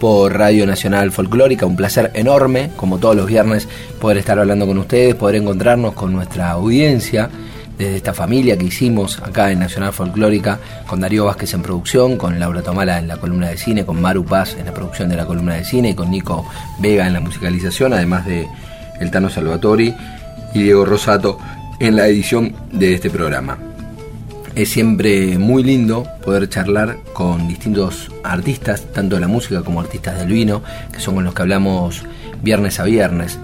por Radio Nacional Folclórica. Un placer enorme, como todos los viernes, poder estar hablando con ustedes, poder encontrarnos con nuestra audiencia desde esta familia que hicimos acá en Nacional Folclórica, con Darío Vázquez en producción, con Laura Tomala en la columna de cine, con Maru Paz en la producción de la columna de cine y con Nico Vega en la musicalización, además de El Tano Salvatori y Diego Rosato en la edición de este programa. Es siempre muy lindo poder charlar con distintos artistas, tanto de la música como artistas del vino, que son con los que hablamos viernes a viernes.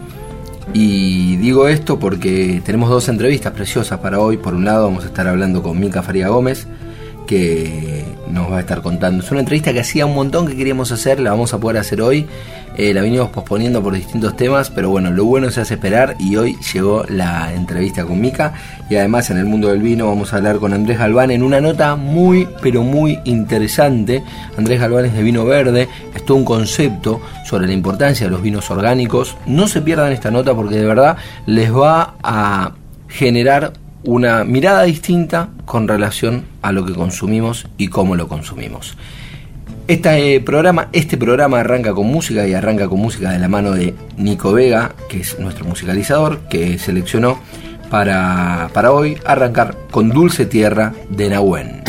Y digo esto porque tenemos dos entrevistas preciosas para hoy. Por un lado vamos a estar hablando con Mica Faría Gómez, que nos va a estar contando. Es una entrevista que hacía un montón que queríamos hacer, la vamos a poder hacer hoy. Eh, la venimos posponiendo por distintos temas, pero bueno, lo bueno se hace esperar y hoy llegó la entrevista con Mica. Y además en el mundo del vino vamos a hablar con Andrés Galván en una nota muy, pero muy interesante. Andrés Galván es de vino verde, es un concepto sobre la importancia de los vinos orgánicos. No se pierdan esta nota porque de verdad les va a generar una mirada distinta con relación a lo que consumimos y cómo lo consumimos. Este programa, este programa arranca con música y arranca con música de la mano de Nico Vega, que es nuestro musicalizador, que seleccionó para, para hoy arrancar con Dulce Tierra de Nahuen.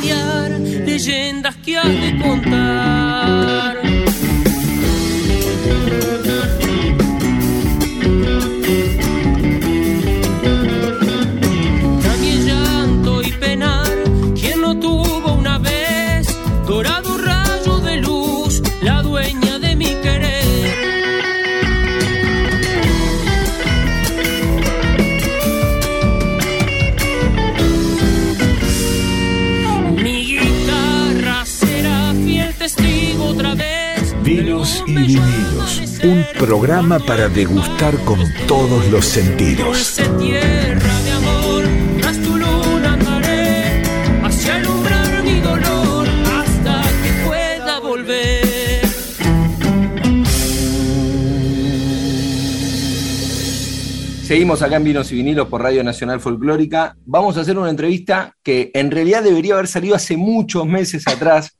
familiar, leyendas que has de contar. Para degustar con todos los sentidos. Seguimos acá en Vinos y Vinilos por Radio Nacional Folclórica. Vamos a hacer una entrevista que en realidad debería haber salido hace muchos meses atrás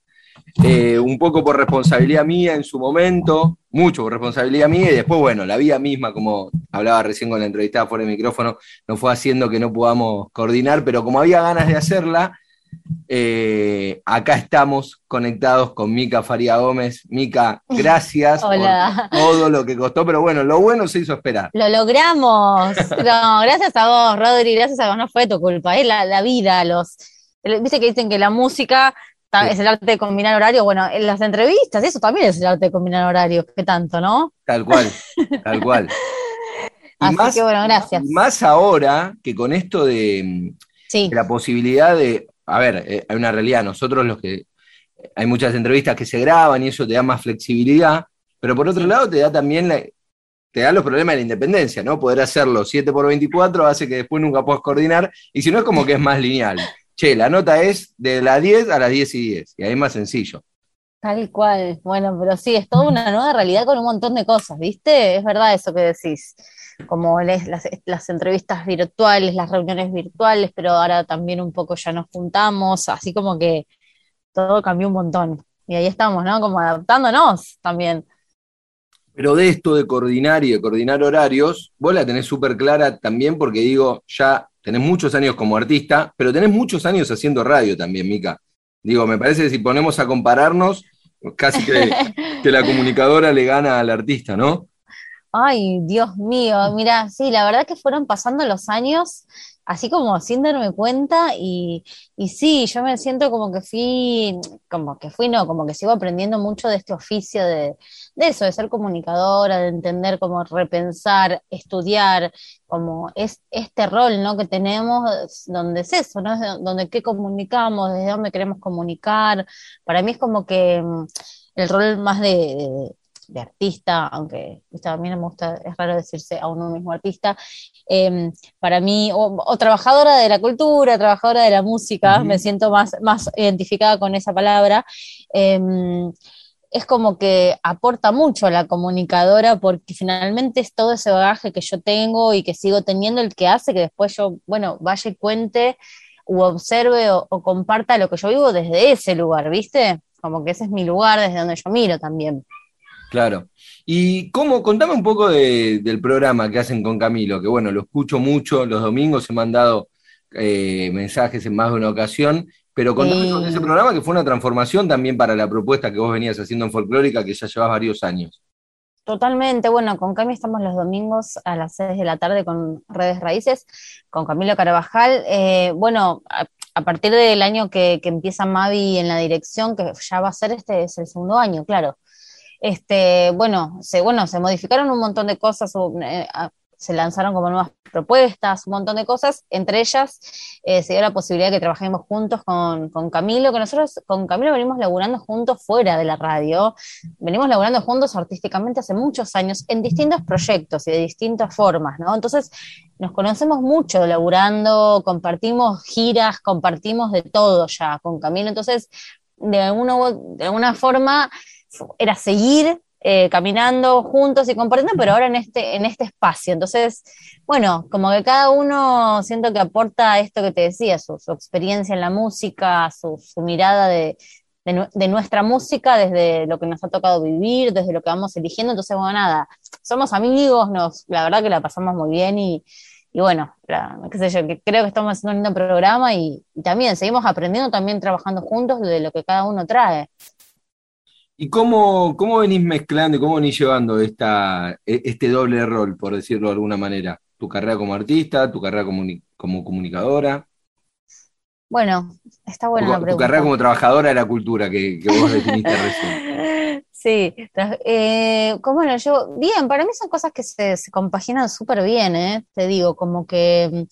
eh, un poco por responsabilidad mía en su momento, mucho por responsabilidad mía, y después, bueno, la vida misma, como hablaba recién con la entrevistada fuera del micrófono, nos fue haciendo que no podamos coordinar, pero como había ganas de hacerla, eh, acá estamos conectados con Mica Faría Gómez. Mica, gracias por todo lo que costó, pero bueno, lo bueno se hizo esperar. Lo logramos. No, gracias a vos, Rodri, gracias a vos, no fue tu culpa, es la, vida, los... Viste que dicen que la música es el arte de combinar horarios. Bueno, en las entrevistas, eso también es el arte de combinar horarios, ¿qué tanto, no? Tal cual, tal cual. Así que bueno, gracias. Más ahora que con esto de, la posibilidad de a ver, eh, hay una realidad, nosotros los que, hay muchas entrevistas que se graban y eso te da más flexibilidad, pero por otro lado te da también te da los problemas de la independencia, ¿no? Poder hacerlo 7 por 24 hace que después nunca puedas coordinar, y si no es como que es más lineal. Che, la nota es de las 10 a las 10 y 10, y ahí es más sencillo. Tal cual, bueno, pero sí, es toda una nueva realidad con un montón de cosas, ¿viste? Es verdad eso que decís como las, las, entrevistas virtuales, las reuniones virtuales, pero ahora también un poco ya nos juntamos, así como que todo cambió un montón. Y ahí estamos, ¿no? Como adaptándonos también. Pero de esto de coordinar y de coordinar horarios, vos la tenés súper clara también porque digo, ya tenés muchos años como artista, pero tenés muchos años haciendo radio también, Mica. Digo, me parece que si ponemos a compararnos, casi que, que la comunicadora le gana al artista, ¿no? Ay, Dios mío, mira, sí, la verdad que fueron pasando los años así como sin darme cuenta y, y sí, yo me siento como que fui, como que fui, no, como que sigo aprendiendo mucho de este oficio de, de eso, de ser comunicadora, de entender cómo repensar, estudiar, como es este rol, ¿no? Que tenemos, donde es eso, ¿no? Donde qué comunicamos, desde dónde queremos comunicar. Para mí es como que mm, el rol más de de artista, aunque también me gusta, es raro decirse a uno mismo artista, em, para mí, o, trabajadora de la cultura, trabajadora de la música, me siento más, más identificada con esa palabra. Em, es como que aporta mucho a la comunicadora porque finalmente es todo ese bagaje que yo tengo y que sigo teniendo el que hace que después yo, bueno, vaya y cuente u observe o, comparta lo que yo vivo desde ese lugar, ¿viste? Como que ese es mi lugar desde donde yo miro también. Claro. Y cómo, contame un poco del programa que hacen con Camilo, que bueno, lo escucho mucho los domingos, he mandado eh, mensajes en más de una ocasión, pero contame ese programa que fue una transformación también para la propuesta que vos venías haciendo en Folclórica, que ya llevas varios años. Totalmente, bueno, con Camilo estamos los domingos a las 6 de la tarde con Redes Raíces, con Camilo Carabajal. Eh, bueno, a, partir del año que, que empieza Mavi en la dirección, que ya va a ser este, es el segundo año, claro. Este, bueno, se, bueno, se modificaron un montón de cosas, eh, se lanzaron como nuevas propuestas, un montón de cosas. Entre ellas eh, se dio la posibilidad de que trabajemos juntos con, con, Camilo, que nosotros con Camilo venimos laburando juntos fuera de la radio, venimos laburando juntos artísticamente hace muchos años en distintos proyectos y de distintas formas, ¿no? Entonces nos conocemos mucho laburando, compartimos giras, compartimos de todo ya con Camilo, entonces de de alguna forma era seguir eh, caminando juntos y compartiendo, pero ahora en este, en este espacio. Entonces, bueno, como que cada uno siento que aporta esto que te decía, su, experiencia en la música, su, mirada de, nuestra música desde lo que nos ha tocado vivir, desde lo que vamos eligiendo. Entonces, bueno, nada, somos amigos, nos, la verdad que la pasamos muy bien y, bueno, qué sé yo, que creo que estamos haciendo un lindo programa y, y, también seguimos aprendiendo, también trabajando juntos de lo que cada uno trae. ¿Y cómo, cómo venís mezclando y cómo venís llevando esta, e, este doble rol, por decirlo de alguna manera? Tu carrera como artista, tu carrera como, como comunicadora. Bueno, está buena la pregunta. Tu carrera como trabajadora de la cultura que, vos definiste recién. Sí, eh, bueno, yo, bien, para mí son cosas que se, se compaginan súper bien, ¿eh? te digo, como que mm,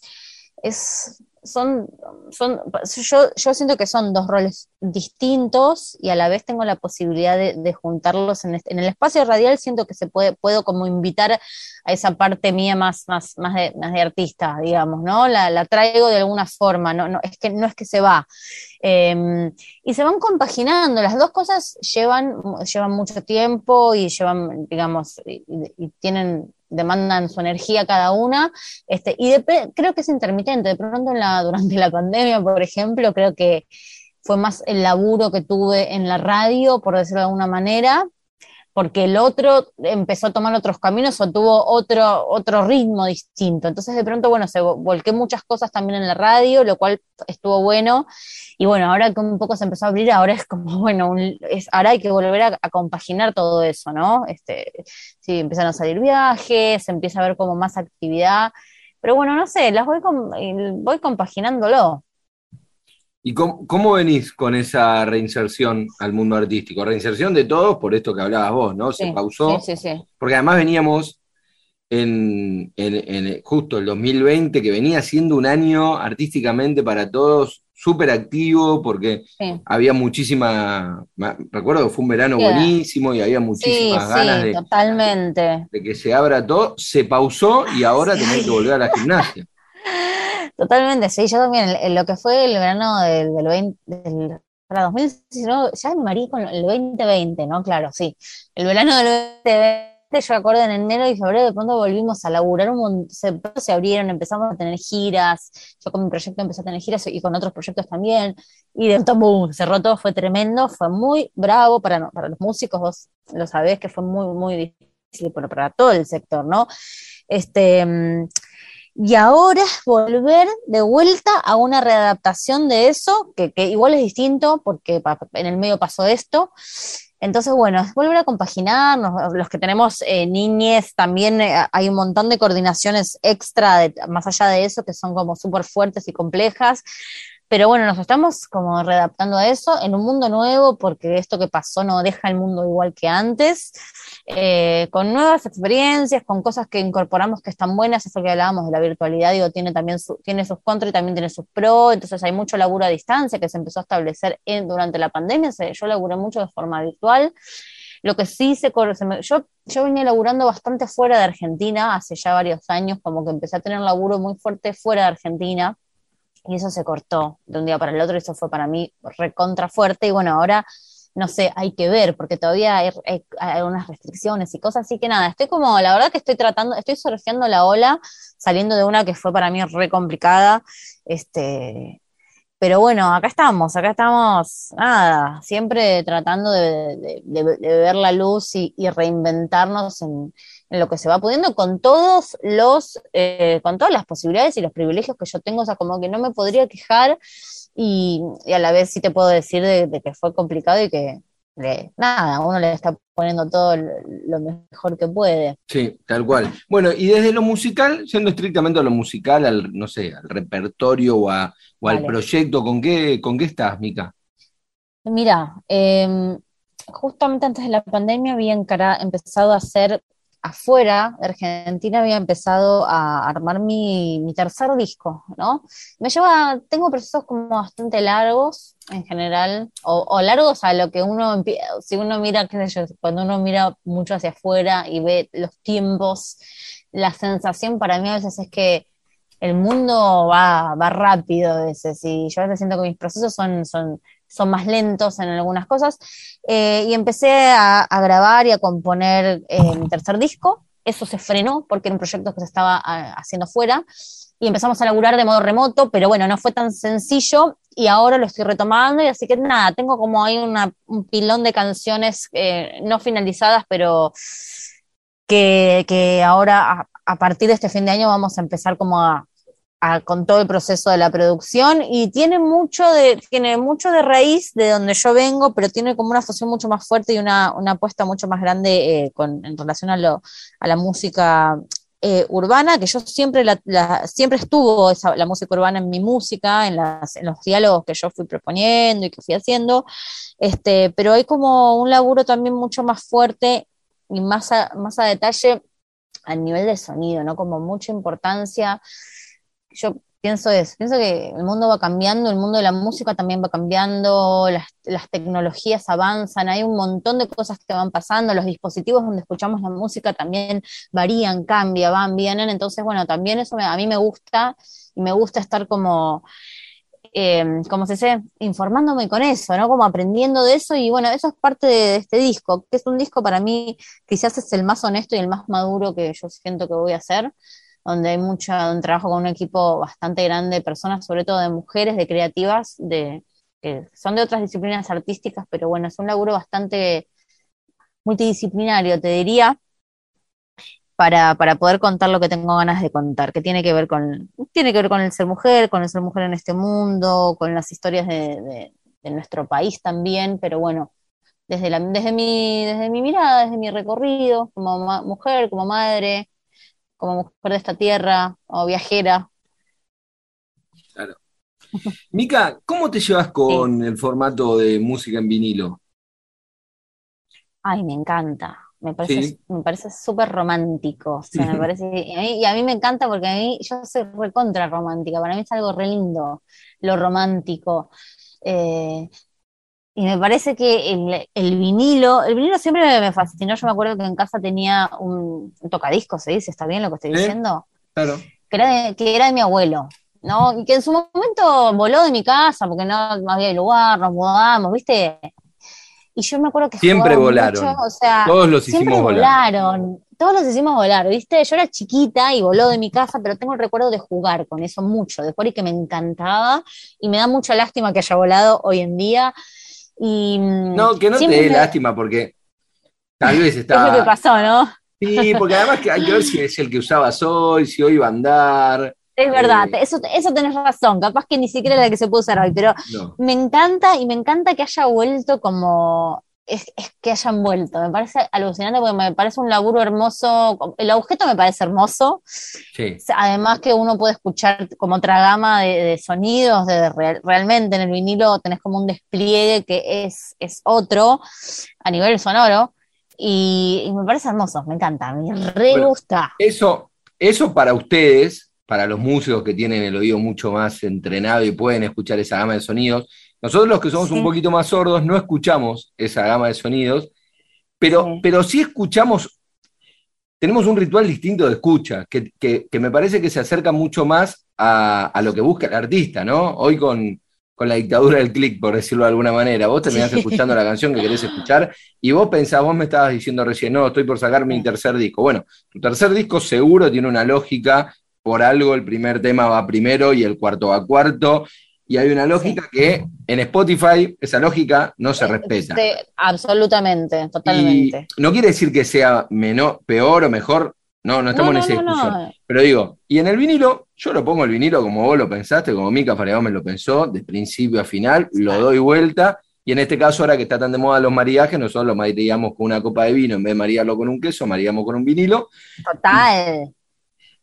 es, son, son yo, yo siento que son dos roles distintos y a la vez tengo la posibilidad de, juntarlos en, en el espacio radial, siento que se puede, puedo como invitar a esa parte mía más, más, más, de, más de artista, digamos, ¿no? La, la, traigo de alguna forma, no, no, es que, no es que se va. Em, y se van compaginando, las dos cosas llevan, llevan mucho tiempo y llevan, digamos, y tienen demandan su energía cada una, este, y creo que es intermitente, de pronto en la, durante la pandemia, por ejemplo, creo que fue más el laburo que tuve en la radio, por decirlo de alguna manera, porque el otro empezó a tomar otros caminos o tuvo otro, otro ritmo distinto. Entonces de pronto, bueno, se volqué muchas cosas también en la radio, lo cual estuvo bueno. Y bueno, ahora que un poco se empezó a abrir, ahora es como, bueno, es, ahora hay que volver a, compaginar todo eso, ¿no? Este, sí, empiezan a salir viajes, empieza a haber como más actividad. Pero bueno, no sé, las voy, voy compaginándolo. ¿Y cómo, venís con esa reinserción al mundo artístico? Reinserción de todos por esto que hablabas vos, ¿no? Se pausó. Sí, sí, sí. Porque además veníamos en, justo el 2020, que venía siendo un año artísticamente para todos súper activo, porque había muchísima. Recuerdo que fue un verano buenísimo y había muchísimas ganas de, totalmente. de que se abra todo. Se pausó y ahora tenés que volver a la gimnasia. Totalmente, sí, yo también, en lo que fue el verano del, del 20, del, para 2019, ya me marí con el 2020, ¿no? Claro, sí. El verano del 2020, yo acuerdo en enero y febrero, de pronto volvimos a laburar, un se, se abrieron, empezamos a tener giras, yo con mi proyecto empecé a tener giras y con otros proyectos también, y de pronto, boom, cerró todo, fue tremendo, fue muy bravo para, para los músicos, vos lo sabés que fue muy, muy difícil, pero para todo el sector, ¿no? Este mm, y ahora es volver de vuelta a una readaptación de eso, que, igual es distinto porque en el medio pasó esto. Entonces, bueno, es volver a compaginar, los que tenemos eh, niñes, también eh, hay un montón de coordinaciones extra, más allá de eso, que son como súper fuertes y complejas. Pero bueno, nos estamos como readaptando a eso en un mundo nuevo, porque esto que pasó no deja el mundo igual que antes, eh, con nuevas experiencias, con cosas que incorporamos que están buenas, eso que hablábamos de la virtualidad, digo, tiene también tiene sus contras y también tiene sus pros, entonces hay mucho laburo a distancia que se empezó a establecer en, durante la pandemia, yo laburé mucho de forma virtual. Lo que sí se, yo, yo venía laburando bastante fuera de Argentina hace ya varios años, como que empecé a tener laburo muy fuerte fuera de Argentina y eso se cortó de un día para el otro, y eso fue para mí recontra fuerte, y bueno, ahora no sé, hay que ver, porque todavía hay, algunas restricciones y cosas, así que nada, estoy como, la verdad que estoy tratando, estoy surfeando la ola, saliendo de una que fue para mí re complicada, este, pero bueno, acá estamos, acá estamos, nada, siempre tratando de, ver la luz y reinventarnos en, en lo que se va pudiendo con todos los, eh, con todas las posibilidades y los privilegios que yo tengo, o sea, como que no me podría quejar y, a la vez sí te puedo decir de, que fue complicado y que nada, uno le está poniendo todo lo mejor que puede. Sí, tal cual. Bueno, y desde lo musical, siendo estrictamente a lo musical, al, no sé, al repertorio o, al proyecto, ¿con qué, ¿con qué estás, Mica? Mira, em, justamente antes de la pandemia había empezado a hacer afuera de Argentina había empezado a armar mi, tercer disco, ¿no? Me lleva, tengo procesos como bastante largos en general, o, largos a lo que uno, si uno mira, qué sé yo, cuando uno mira mucho hacia afuera y ve los tiempos, la sensación para mí a veces es que el mundo va, va rápido a veces, y yo a veces siento que mis procesos son son más lentos en algunas cosas. Eh, y empecé a, grabar y a componer eh, mi tercer disco. Eso se frenó porque era un proyecto que se estaba haciendo fuera. Y empezamos a laburar de modo remoto, pero bueno, no fue tan sencillo y ahora lo estoy retomando. Y así que nada, tengo como ahí un pilón de canciones eh, no finalizadas, pero que, que ahora a, partir de este fin de año vamos a empezar como a, con todo el proceso de la producción y tiene mucho de, tiene mucho de raíz de donde yo vengo, pero tiene como una fusión mucho más fuerte y una, apuesta mucho más grande eh, con, en relación a, lo, a la música eh, urbana, que yo siempre, la, siempre estuvo esa, la música urbana en mi música, en, las, en los diálogos que yo fui proponiendo y que fui haciendo, este, pero hay como un laburo también mucho más fuerte y más más a detalle a nivel de sonido, ¿no? Como mucha importancia yo pienso eso, pienso que el mundo va cambiando, el mundo de la música también va cambiando, las, las, tecnologías avanzan, hay un montón de cosas que van pasando, los dispositivos donde escuchamos la música también varían, cambian, van, vienen, entonces bueno, también eso a mí me gusta y me gusta estar como... Eh, como se dice, informándome con eso, ¿no? Como aprendiendo de eso y bueno, eso es parte de este disco, que es un disco para mí quizás es el más honesto y el más maduro que yo siento que voy a hacer, donde hay mucho un trabajo con un equipo bastante grande de personas, sobre todo de mujeres, de creativas, de, que son de otras disciplinas artísticas, pero bueno, es un laburo bastante multidisciplinario, te diría, para, para poder contar lo que tengo ganas de contar, que tiene que ver con, tiene que ver con el ser mujer, con el ser mujer en este mundo, con las historias de, de, nuestro país también, pero bueno, desde, la, desde, mi, desde mi mirada, desde mi recorrido, como mujer, como madre, como mujer de esta tierra, o viajera. Claro. Mica, ¿cómo te llevas con el formato de música en vinilo? Ay, me encanta. Me parece, me parece súper romántico. O sea, me parece, y a, mí, me encanta porque a mí, yo soy recontra romántica. Para mí es algo re lindo lo romántico. Eh, y me parece que el, vinilo, el vinilo siempre me, fascinó. Yo me acuerdo que en casa tenía un, tocadisco, ¿se dice? ¿Está bien lo que estoy diciendo? Claro. Que era, de, que era de mi abuelo. ¿no? Y que en su momento voló de mi casa porque no, había lugar, nos mudamos, ¿viste? Y yo me acuerdo que siempre volaron. o sea, todos los hicimos volar. volaron. Todos los hicimos volar, ¿viste? Yo era chiquita y voló de mi casa, pero tengo el recuerdo de jugar con eso mucho, de jugar y que me encantaba. Y me da mucha lástima que haya volado hoy en día. Y, mm, no, que no te dé lástima porque tal vez estaba. Es lo que pasó, ¿no? Sí, porque además que hay que ver si es el que usabas hoy, si hoy iba a andar. Es verdad, eh, eso, eso tenés razón, capaz que ni siquiera es la que se puede usar hoy, pero me encanta y me encanta que haya vuelto como, es, que hayan vuelto, me parece alucinante porque me parece un laburo hermoso, el objeto me parece hermoso, sí. además que uno puede escuchar como otra gama de, sonidos, de, realmente en el vinilo tenés como un despliegue que es, es otro a nivel sonoro, y, me parece hermoso, me encanta, me re gusta. Eso, eso para ustedes para los músicos que tienen el oído mucho más entrenado y pueden escuchar esa gama de sonidos. Nosotros los que somos un poquito más sordos no escuchamos esa gama de sonidos, pero sí, pero sí escuchamos, tenemos un ritual distinto de escucha, que, me parece que se acerca mucho más a, lo que busca el artista, ¿no? Hoy con, la dictadura del click, por decirlo de alguna manera. Vos terminás escuchando la canción que querés escuchar y vos pensás, vos me estabas diciendo recién, no, estoy por sacar mi tercer disco. Bueno, tu tercer disco seguro tiene una lógica por algo el primer tema va primero y el cuarto va cuarto. Y hay una lógica que en Spotify esa lógica no se respeta. absolutamente, totalmente. no quiere decir que sea menor, peor o mejor, no, no estamos en esa discusión. Pero digo, y en el vinilo, yo lo pongo el vinilo como vos lo pensaste, como Mica me lo pensó, de principio a final, lo doy vuelta. Y en este caso, ahora que está tan de moda los mariajes, nosotros lo maríamos con una copa de vino, en vez de marearlo con un queso, maríamos con un vinilo. Total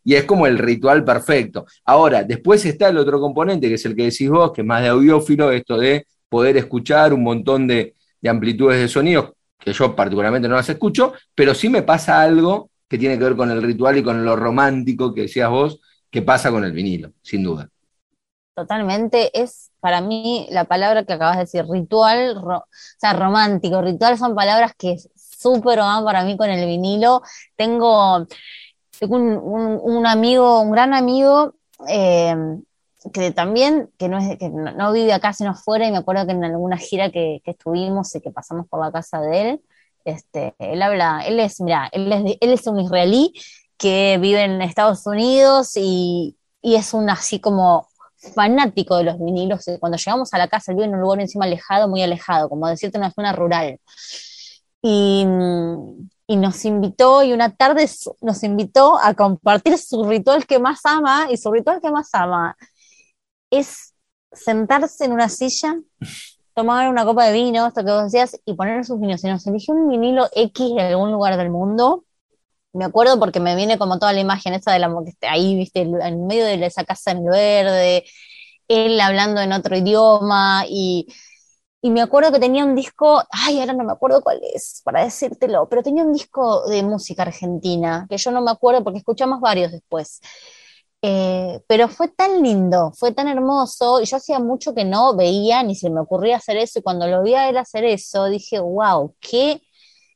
y es como el ritual perfecto. Ahora, después está el otro componente, que es el que decís vos, que es más de audiófilo, esto de poder escuchar un montón de, amplitudes de sonidos, que yo particularmente no las escucho, pero sí me pasa algo que tiene que ver con el ritual y con lo romántico que decías vos, que pasa con el vinilo, sin duda. Totalmente, es para mí la palabra que acabas de decir, ritual, o sea, romántico, ritual son palabras que súper van para mí con el vinilo. Tengo, tengo un, amigo, un gran amigo, eh, que también, que no, es, que no, vive acá sino afuera, y me acuerdo que en alguna gira que, estuvimos y que pasamos por la casa de él, este, él habla, él es, mira, él es, él es un israelí que vive en Estados Unidos y, y es un así como fanático de los vinilos. Cuando llegamos a la casa, él vive en un lugar encima alejado, muy alejado, como decirte una zona rural. Y, y nos invitó, y una tarde nos invitó a compartir su ritual que más ama, y su ritual que más ama es sentarse en una silla, tomar una copa de vino, esto que vos decías, y poner sus vinos. Y nos eligió un vinilo X de algún lugar del mundo. Me acuerdo porque me viene como toda la imagen esa de la que ahí, viste, en medio de esa casa en verde, él hablando en otro idioma y y me acuerdo que tenía un disco, ay, ahora no me acuerdo cuál es, para decírtelo, pero tenía un disco de música argentina, que yo no me acuerdo porque escuchamos varios después. Eh, pero fue tan lindo, fue tan hermoso, y yo hacía mucho que no veía ni se me ocurría hacer eso, y cuando lo vi a él hacer eso, dije, wow, qué,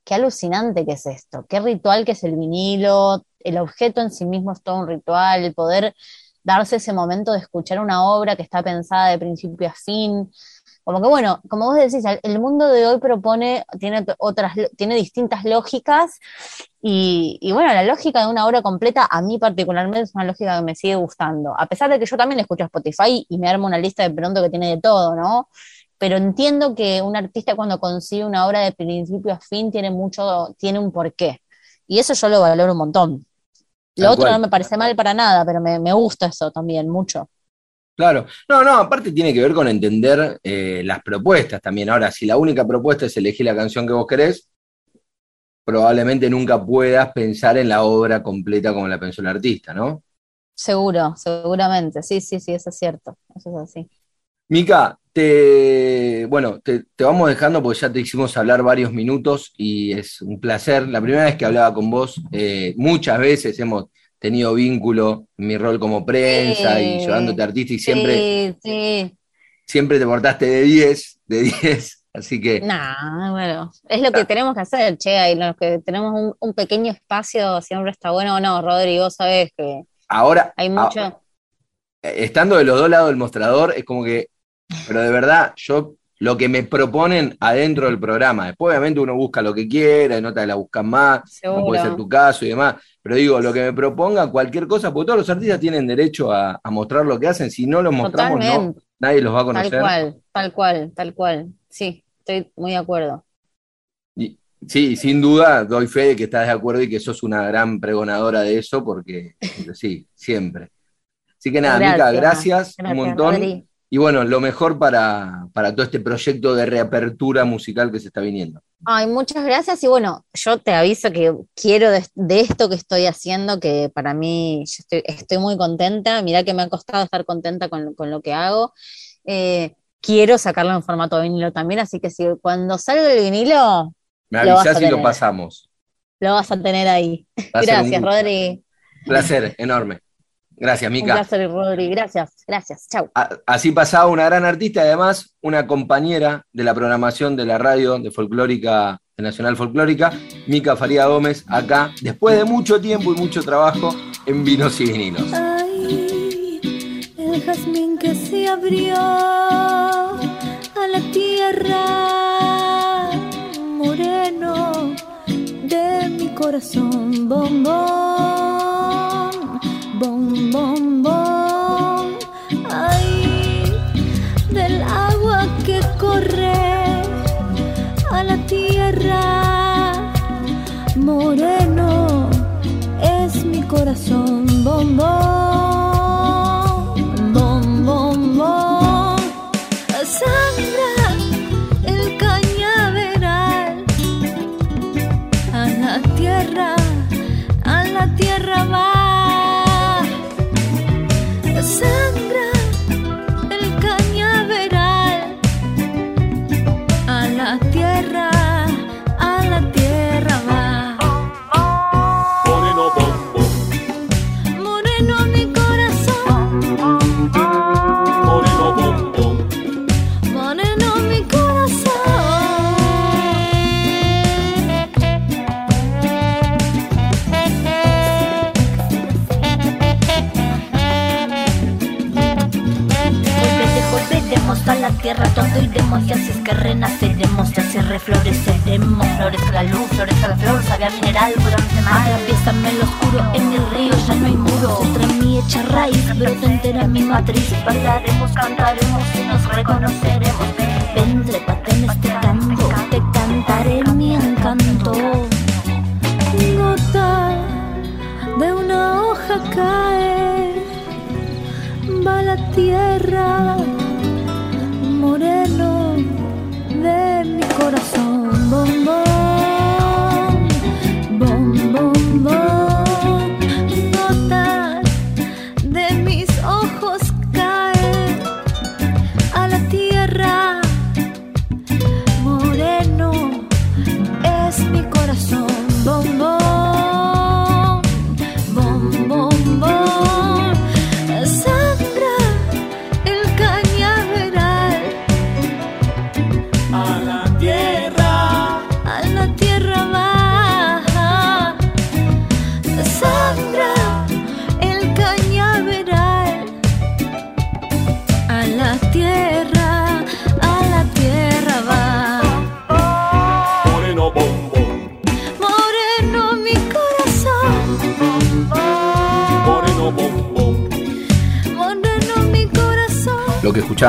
qué alucinante que es esto, qué ritual que es el vinilo, el objeto en sí mismo es todo un ritual, el poder darse ese momento de escuchar una obra que está pensada de principio a fin, como que bueno, como vos decís, el mundo de hoy propone, tiene otras, tiene distintas lógicas, y, bueno, la lógica de una obra completa, a mí particularmente es una lógica que me sigue gustando. A pesar de que yo también escucho Spotify y me armo una lista de pronto que tiene de todo, ¿no? pero entiendo que un artista cuando consigue una obra de principio a fin tiene mucho, tiene un porqué. Y eso yo lo valoro un montón. Lo Tal otro cual. no me parece mal para nada, pero me, me gusta eso también mucho. Claro, no, no, aparte tiene que ver con entender eh, las propuestas también. Ahora, si la única propuesta es elegir la canción que vos querés, probablemente nunca puedas pensar en la obra completa como la pensó el artista, ¿no? Seguro, seguramente. Sí, sí, sí, eso es cierto. Eso es así. Mica, te, bueno, te, te vamos dejando porque ya te hicimos hablar varios minutos y es un placer. La primera vez que hablaba con vos, eh, muchas veces hemos tenido vínculo en mi rol como prensa y Sí. llevándote artista y siempre, Sí, sí. siempre te portaste de 10, de 10. Así que Nah, bueno, es lo que tenemos que hacer, che, y lo que tenemos un, un pequeño espacio siempre está bueno. o No, Rodri, vos sabés que ahora, hay mucho. estando de los dos lados del mostrador, es como que, pero de verdad, yo lo que me proponen adentro del programa, después obviamente uno busca lo que quiera, y no te la buscan más, no puede ser Seguro. tu caso y demás, pero digo, lo que me propongan, cualquier cosa, porque todos los artistas tienen derecho a, a mostrar lo que hacen, si no los mostramos, no, nadie los va a tal conocer. cual, tal cual, tal cual. Sí, estoy muy de acuerdo. Y- sí, sin duda doy fe de que estás de acuerdo y que sos una gran pregonadora de eso, porque, sí, siempre. Así que nada, Mica, Gracias, gracias un Gracias, montón. Rodri. Y bueno, lo mejor para, para todo este proyecto de reapertura musical que se está viniendo. Ay, muchas gracias. Y bueno, yo te aviso que quiero de, de esto que estoy haciendo, que para mí yo estoy, estoy muy contenta. Mirá que me ha costado estar contenta con, con lo que hago. Eh, quiero sacarlo en formato vinilo también, así que si cuando salga el vinilo, Me avisás y lo pasamos. lo vas a tener ahí. Un Gracias. Rodri. Placer enorme. Gracias, Un Mica. placer, Rodri. Gracias, gracias. Chau. A- Así pasaba una gran artista y además una compañera de la programación de la radio de folclórica, de Nacional Folclórica, Mica Faría Gómez, acá, después de mucho tiempo y mucho trabajo en Vinos y Vinilos. Ay, el jazmín que se abrió a la tierra, moreno de mi corazón, bombón, bom, bom, bom. Ay, del agua que corre a la tierra, moreno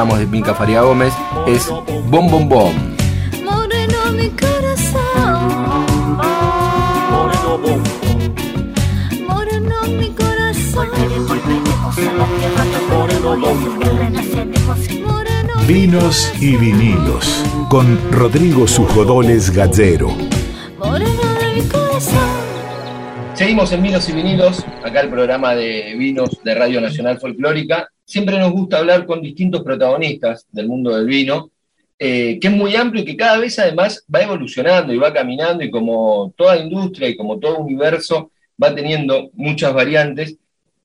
de Mica Faria Gómez es Bom Bom Bom. Moreno mi corazón, Moreno bom moreno mi corazón, bom moreno Vinos y vinilos con Rodrigo Sujodoles Gallero. moreno de mi corazón. Seguimos en Vinos y Vinilos, acá el programa de vinos de Radio Nacional Folclórica. Siempre nos gusta hablar con distintos protagonistas del mundo del vino, eh, que es muy amplio y que cada vez además va evolucionando y va caminando y como toda industria y como todo universo va teniendo muchas variantes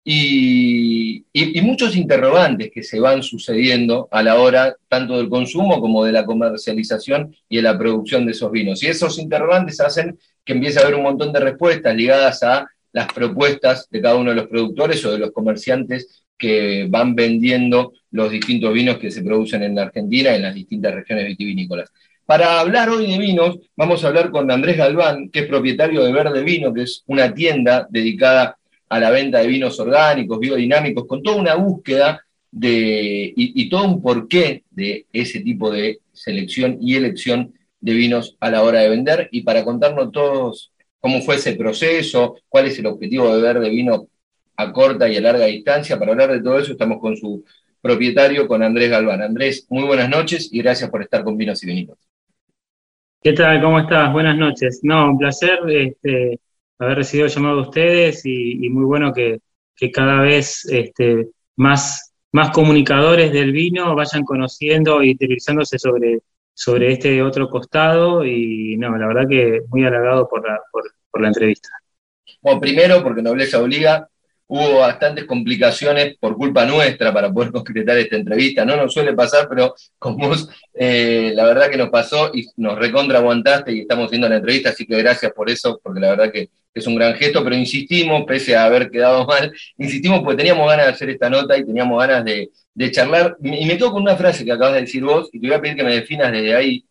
y, y- y muchos interrogantes que se van sucediendo a la hora tanto del consumo como de la comercialización y de la producción de esos vinos. Y esos interrogantes hacen que empiece a haber un montón de respuestas ligadas a las propuestas de cada uno de los productores o de los comerciantes que van vendiendo los distintos vinos que se producen en la Argentina en las distintas regiones vitivinícolas. Para hablar hoy de vinos, vamos a hablar con Andrés Galván, que es propietario de Verde Vino, que es una tienda dedicada a la venta de vinos orgánicos, biodinámicos, con toda una búsqueda de, y, y todo un porqué de ese tipo de selección y elección de vinos a la hora de vender. Y para contarnos todos cómo fue ese proceso, cuál es el objetivo de Verde Vino a corta y a larga distancia, para hablar de todo eso estamos con su propietario, con Andrés Galván. Andrés, muy buenas noches y gracias por estar con Vinos y Vinilos. ¿Qué tal? ¿Cómo estás? Buenas noches. No, un placer este, haber recibido el llamado de ustedes y, y muy bueno que, que cada vez este, más, más comunicadores del vino vayan conociendo y utilizándose sobre, sobre este otro costado y no, la verdad que muy halagado por la, por, por la entrevista. Bueno, primero, porque Nobleza Obliga, hubo bastantes complicaciones por culpa nuestra para poder concretar esta entrevista. No nos suele pasar, pero con vos, eh, la verdad que nos pasó y nos recontra aguantaste y estamos haciendo la entrevista, así que gracias por eso, porque la verdad que es un gran gesto, pero insistimos, pese a haber quedado mal, insistimos porque teníamos ganas de hacer esta nota y teníamos ganas de, de charlar. Y me quedo con una frase que acabas de decir vos, y te voy a pedir que me definas desde ahí,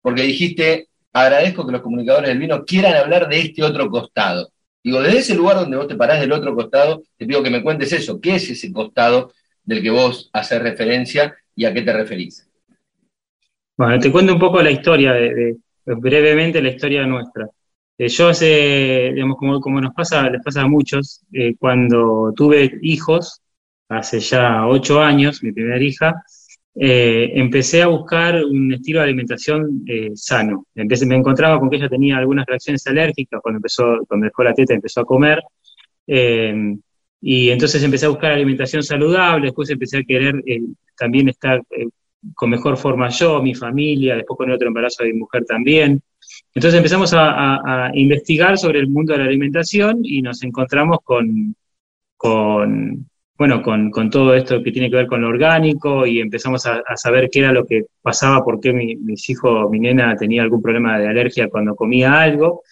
porque dijiste, agradezco que los comunicadores del vino quieran hablar de este otro costado. Digo, desde ese lugar donde vos te parás del otro costado, te pido que me cuentes eso. ¿Qué es ese costado del que vos haces referencia y a qué te referís? Bueno, te cuento un poco la historia, de, brevemente la historia nuestra. Eh, yo hace, digamos, como, como nos pasa, les pasa a muchos, eh, cuando tuve hijos, hace ya ocho años, mi primera hija, eh, empecé a buscar un estilo de alimentación eh, sano. Empecé, me encontraba con que ella tenía algunas reacciones alérgicas cuando empezó, cuando dejó la teta empezó a comer. eh, y entonces empecé a buscar alimentación saludable, después empecé a querer eh, también estar eh, con mejor forma yo, mi familia, después con el otro embarazo de mi mujer también. Entonces empezamos a, a- a investigar sobre el mundo de la alimentación y nos encontramos con, con bueno, con, todo esto que tiene que ver con lo orgánico y empezamos a, saber qué era lo que pasaba, por qué mi, mis hijos, mi nena tenía algún problema de alergia cuando comía algo.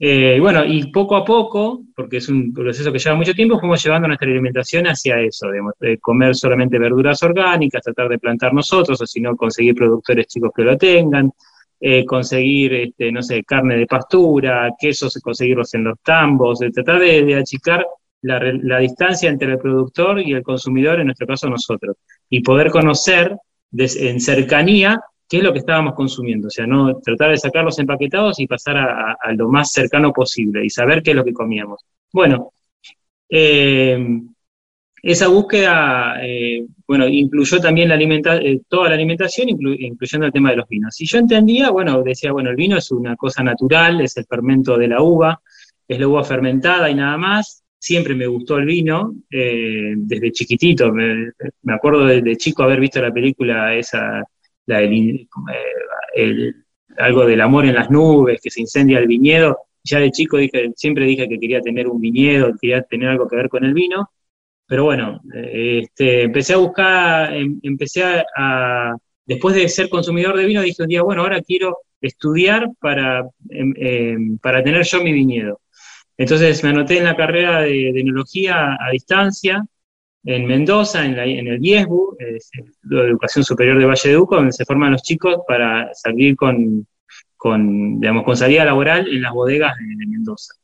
Eh, bueno, y poco a poco, porque es un proceso que lleva mucho tiempo, fuimos llevando nuestra alimentación hacia eso, de comer solamente verduras orgánicas, tratar de plantar nosotros, o si no, conseguir productores chicos que lo tengan, eh, conseguir, este, no sé, carne de pastura, quesos, conseguirlos en los tambos, de tratar de, de achicar la, la distancia entre el productor y el consumidor, en nuestro caso nosotros, y poder conocer en cercanía qué es lo que estábamos consumiendo, o sea, no tratar de sacar los empaquetados y pasar a, a- lo más cercano posible y saber qué es lo que comíamos. Bueno, eh, esa búsqueda, eh, bueno, incluyó también la alimenta eh, toda la alimentación, inclu- incluyendo el tema de los vinos. Y yo entendía, bueno, decía, bueno, el vino es una cosa natural, es el fermento de la uva, es la uva fermentada y nada más. Siempre me gustó el vino, eh, desde chiquitito. Me, acuerdo de, de chico haber visto la película esa, del eh, el- algo del amor en las nubes, que se incendia el viñedo. Ya de chico dije, siempre dije que quería tener un viñedo, quería tener algo que ver con el vino. Pero bueno, este, empecé a buscar, em- empecé a, a- después de ser consumidor de vino, dije un día, bueno, ahora quiero estudiar para, em, em, para tener yo mi viñedo. Entonces me anoté en la carrera de, de enología a distancia en Mendoza, en, la- en el IESBU, Instituto de Educación Superior de Valleduco, donde se forman los chicos para salir con, digamos, con salida laboral en las bodegas de, de Mendoza.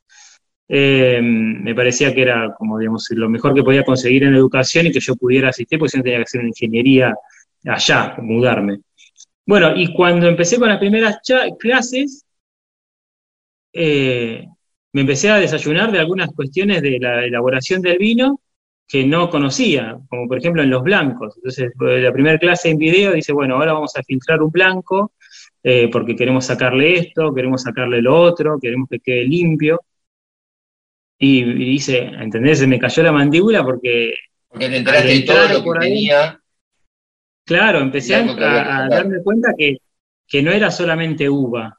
eh, me parecía que era como, digamos, lo mejor que podía conseguir en educación y que yo pudiera asistir, porque si no tenía que hacer una ingeniería allá, mudarme. Bueno, y cuando empecé con las primeras clases, eh, me empecé a desayunar de algunas cuestiones de la elaboración del vino que no conocía, como por ejemplo en los blancos. Entonces, la primera clase en video dice, bueno, ahora vamos a filtrar un blanco eh, porque queremos sacarle esto, queremos sacarle lo otro, queremos que quede limpio. Y, y dice, ¿entendés? Se me cayó la mandíbula porque, Porque te enteraste Al de todo lo que ahí, tenía. claro, empecé a, a- darme cuenta que, que no era solamente uva.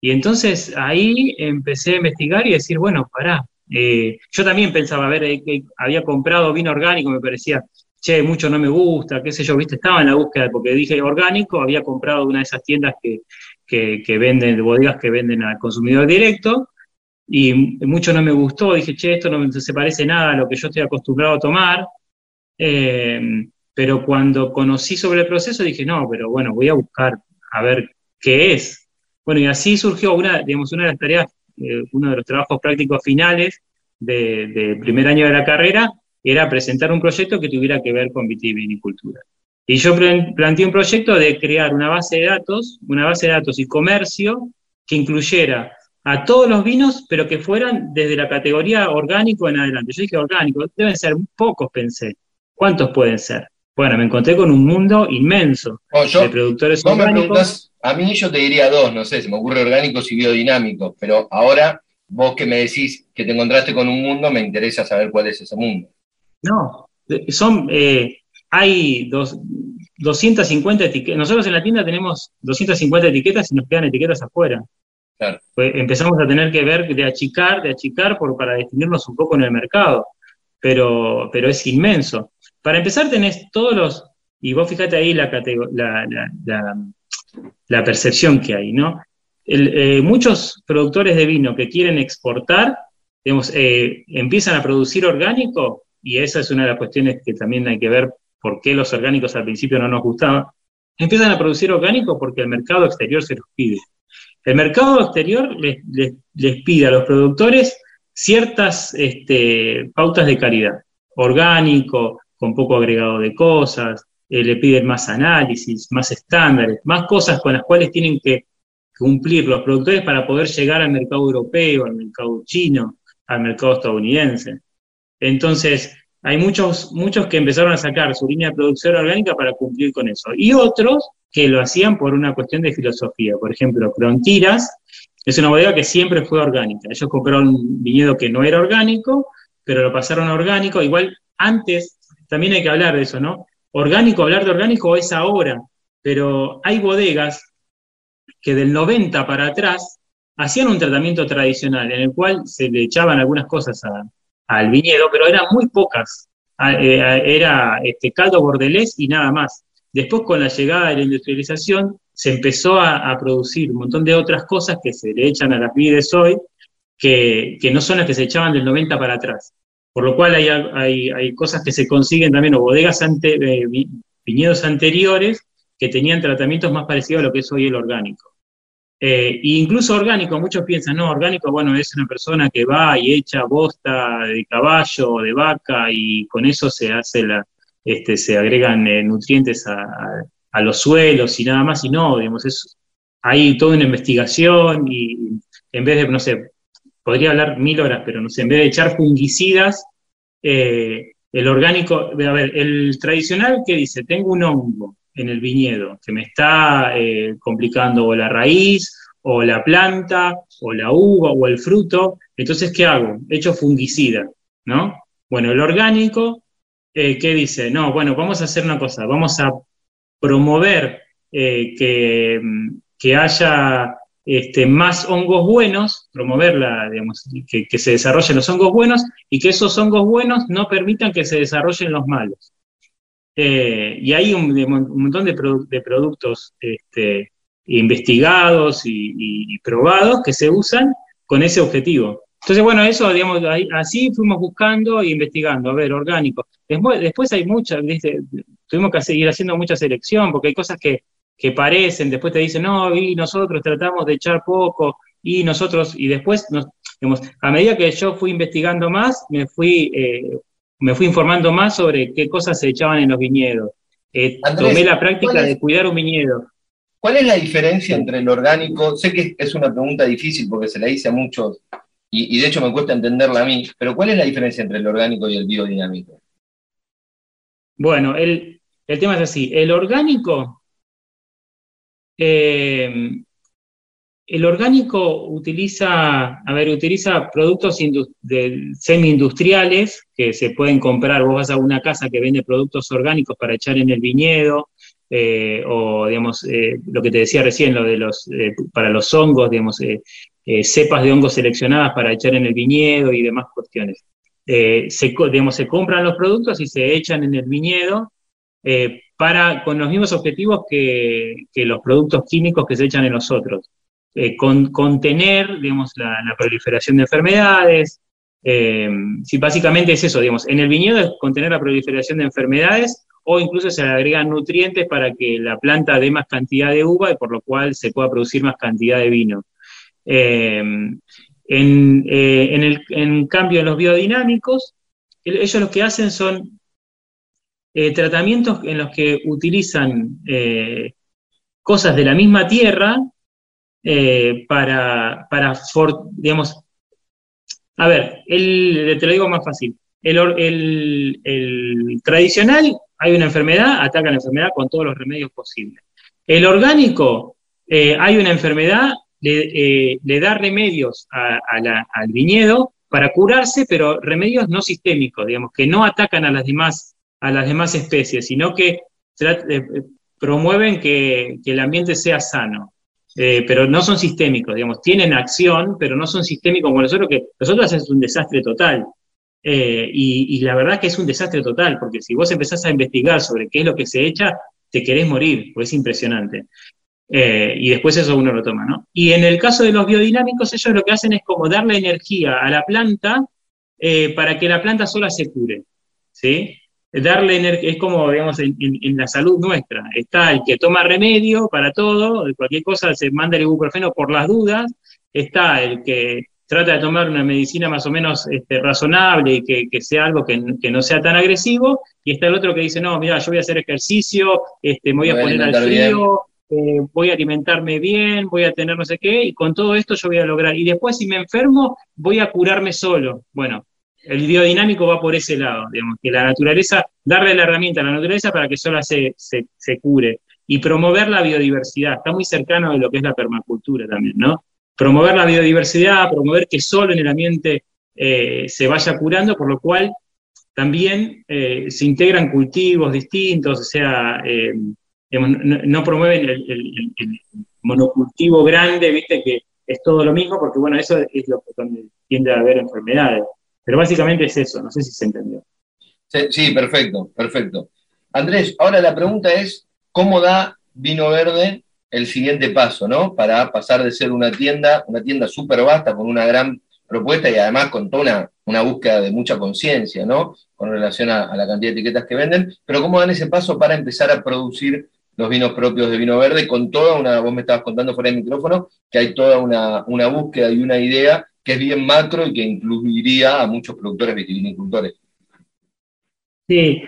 Y entonces ahí empecé a investigar y decir, bueno, pará. eh, yo también pensaba, a ver, eh, había comprado vino orgánico, me parecía, che, mucho no me gusta, qué sé yo, viste, estaba en la búsqueda, porque dije orgánico, había comprado una de esas tiendas que, que, que venden, de bodegas que venden al consumidor directo, y mucho no me gustó, dije, che, esto no se parece nada a lo que yo estoy acostumbrado a tomar, eh, pero cuando conocí sobre el proceso dije, no, pero bueno, voy a buscar a ver qué es. Bueno, y así surgió una, digamos, una de las tareas, eh, uno de los trabajos prácticos finales de- del primer año de la carrera, era presentar un proyecto que tuviera que ver con vitivinicultura. Y yo plan- planteé un proyecto de crear una base de datos, una base de datos y comercio que incluyera a todos los vinos, pero que fueran desde la categoría orgánico en adelante. Yo dije orgánico, deben ser pocos, pensé. ¿Cuántos pueden ser? Bueno, me encontré con un mundo inmenso yo, de productores orgánicos. a mí yo te diría dos, no sé, se me ocurre orgánicos y biodinámicos, pero ahora vos que me decís que te encontraste con un mundo, me interesa saber cuál es ese mundo. No, eh, son, eh, hay dos, 250 etiquetas. Nosotros en la tienda tenemos 250 etiquetas y nos quedan etiquetas afuera. Claro. Pues empezamos a tener que ver de achicar, de achicar por, para definirnos un poco en el mercado, pero, pero es inmenso. Para empezar tenés todos los, y vos fíjate ahí la, la, la, percepción que hay, ¿no? Eh, muchos productores de vino que quieren exportar, digamos, eh, empiezan a producir orgánico, y esa es una de las cuestiones que también hay que ver por qué los orgánicos al principio no nos gustaban, empiezan a producir orgánico porque el mercado exterior se los pide. El mercado exterior les pide a los productores ciertas este, pautas de calidad. Orgánico, con poco agregado de cosas, eh, le piden más análisis, más estándares, más cosas con las cuales tienen que cumplir los productores para poder llegar al mercado europeo, al mercado chino, al mercado estadounidense. Entonces, hay muchos, muchos que empezaron a sacar su línea de producción orgánica para cumplir con eso. Y otros que lo hacían por una cuestión de filosofía. Por ejemplo, Frontiras es una bodega que siempre fue orgánica. Ellos compraron un viñedo que no era orgánico, pero lo pasaron a orgánico. Igual antes, también hay que hablar de eso, ¿no? Orgánico, hablar de orgánico es ahora, pero hay bodegas que del 90 para atrás hacían un tratamiento tradicional en el cual se le echaban algunas cosas al viñedo, pero eran muy pocas. Ah, eh, ah, Era este, caldo bordelés y nada más. Después, con la llegada de la industrialización, se empezó a, producir un montón de otras cosas que se le echan a las vides hoy, que, que no son las que se echaban del 90 para atrás. Por lo cual hay, hay, hay cosas que se consiguen también, o bodegas eh, vi- viñedos anteriores que tenían tratamientos más parecidos a lo que es hoy el orgánico. Eh, incluso orgánico, muchos piensan, no, orgánico, bueno, es una persona que va y echa bosta de caballo o de vaca y con eso se hace la, este, se agregan eh, nutrientes a, a- a los suelos y nada más, y no, digamos, es, hay toda una investigación y en vez de, no sé, podría hablar mil horas, pero no sé, en vez de echar fungicidas, eh, el orgánico, a ver, el tradicional que dice, tengo un hongo en el viñedo que me está eh, complicando o la raíz, o la planta, o la uva, o el fruto, entonces, ¿qué hago? Echo fungicida, ¿no? Bueno, el orgánico, eh, ¿qué dice? No, bueno, vamos a hacer una cosa, vamos a promover eh, que, mm, que haya este, más hongos buenos, promover la, digamos, que, se desarrollen los hongos buenos y que esos hongos buenos no permitan que se desarrollen los malos. Eh, y hay un, montón de, produ- de productos este, investigados y, probados que se usan con ese objetivo. Entonces, bueno, eso, digamos, así fuimos buscando e investigando, a ver, orgánico. Después, hay muchas, tuvimos que seguir haciendo mucha selección porque hay cosas que, que parecen, después te dicen, no, y nosotros tratamos de echar poco, y nosotros, y después nos- Digamos, a medida que yo fui investigando más, me fui, eh, me fui informando más sobre qué cosas se echaban en los viñedos. Eh, Andrés, tomé la práctica ¿cuál es- de cuidar un viñedo. ¿Cuál es la diferencia entre el orgánico? Sé que es una pregunta difícil porque se la hice a muchos y, y de hecho me cuesta entenderla a mí, pero ¿cuál es la diferencia entre el orgánico y el biodinámico? Bueno, el, el tema es así. El orgánico, eh, el orgánico utiliza, a ver, utiliza productos semi-industriales que se pueden comprar. Vos vas a una casa que vende productos orgánicos para echar en el viñedo, eh, o digamos, eh, lo que te decía recién, lo de los, para los hongos, digamos, cepas de hongos seleccionadas para echar en el viñedo y demás cuestiones. Digamos, se compran los productos y se echan en el viñedo para, con los mismos objetivos que, los productos químicos que se echan en los otros. Eh, con- contener, digamos, la, proliferación de enfermedades. eh, sí, básicamente es eso, digamos, en el viñedo es contener la proliferación de enfermedades o incluso se agregan nutrientes para que la planta dé más cantidad de uva y por lo cual se pueda producir más cantidad de vino. Eh, en, eh, en cambio, en los biodinámicos, el- ellos lo que hacen son eh, tratamientos en los que utilizan eh, cosas de la misma tierra eh, para, para for- digamos, a ver, el, te lo digo más fácil. El, el- tradicional, hay una enfermedad, ataca la enfermedad con todos los remedios posibles. El orgánico, hay una enfermedad, le, le da remedios al viñedo para curarse, pero remedios no sistémicos, digamos, que no atacan a las demás, a las demás especies, sino que eh, eh, promueven que, el ambiente sea sano. Eh, pero no son sistémicos, digamos, tienen acción, pero no son sistémicos como nosotros, que nosotros es un desastre total. Y, la verdad que es un desastre total, porque si vos empezás a investigar sobre qué es lo que se echa, te querés morir, pues es impresionante. Y después eso uno lo toma, ¿no? Y en el caso de los biodinámicos, ellos lo que hacen es como darle energía a la planta para que la planta sola se cure, ¿sí? Darle energía, es como, digamos, en, en- en la salud nuestra. Está el que toma remedio para todo, de cualquier cosa se manda el ibuprofeno por las dudas, está el que trata de tomar una medicina más o menos este, razonable y que, que sea algo que, que no sea tan agresivo, y está el otro que dice, no, mira, yo voy a hacer ejercicio, este, me voy a Me voy a poner al frío, eh, voy a alimentarme bien, voy a tener no sé qué, y con todo esto yo voy a lograr. Y después, si me enfermo, voy a curarme solo. Bueno, el biodinámico va por ese lado, digamos, que la naturaleza, darle la herramienta a la naturaleza para que sola se, se, cure. Y promover la biodiversidad, está muy cercano de lo que es la permacultura también, ¿no? Promover la biodiversidad, promover que solo en el ambiente eh, se vaya curando, por lo cual también eh, se integran cultivos distintos, o sea, eh, no, promueven el, monocultivo grande, viste, que es todo lo mismo, porque bueno, eso es lo que tiende a haber enfermedades. Pero básicamente es eso, no sé si se entendió. Sí, perfecto, perfecto. Andrés, ahora la pregunta es, ¿cómo da Vino Verde el siguiente paso, ¿no? Para pasar de ser una tienda, una tienda súper vasta, con una gran propuesta y además con toda una, búsqueda de mucha conciencia, ¿no? Con relación a, la cantidad de etiquetas que venden, pero ¿cómo dan ese paso para empezar a producir los vinos propios de Vino Verde con toda una, vos me estabas contando fuera del micrófono, que hay toda una búsqueda y una idea que es bien macro y que incluiría a muchos productores vitivinicultores. Sí,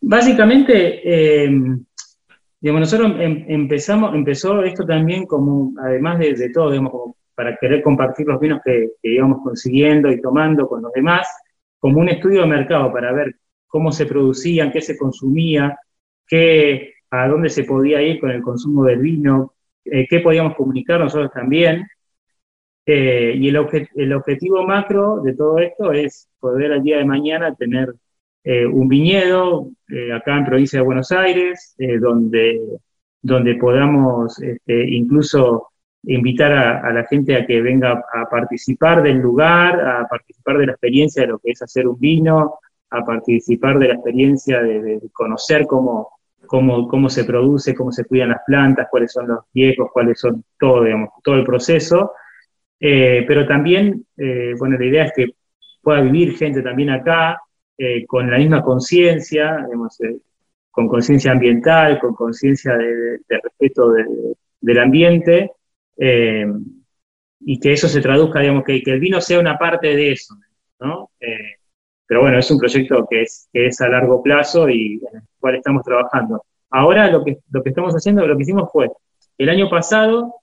básicamente, eh, nosotros em- empezamos, empezó esto también como, además de, todo, digamos, para querer compartir los vinos que, que íbamos consiguiendo y tomando con los demás, como un estudio de mercado para ver cómo se producían, qué se consumía, qué, a dónde se podía ir con el consumo del vino, eh, qué podíamos comunicar nosotros también. Eh, y el, obje- el objetivo macro de todo esto es poder al día de mañana tener eh, un viñedo eh, acá en provincia de Buenos Aires, eh, donde, donde podamos este, incluso invitar a, a la gente a que venga a participar del lugar, a participar de la experiencia de lo que es hacer un vino, a participar de la experiencia de, de conocer cómo, cómo, cómo se produce, cómo se cuidan las plantas, cuáles son los riesgos, cuáles son todo, digamos, todo el proceso. Eh, pero también, eh, bueno, la idea es que pueda vivir gente también acá eh, con la misma conciencia, eh, con conciencia ambiental, con conciencia de, de- de respeto de- del ambiente, eh, y que eso se traduzca, digamos, que, que el vino sea una parte de eso, ¿no? Eh, pero bueno, es un proyecto que es, que es a largo plazo y en el cual estamos trabajando. Ahora lo que, lo que estamos haciendo, lo que hicimos fue, el año pasado,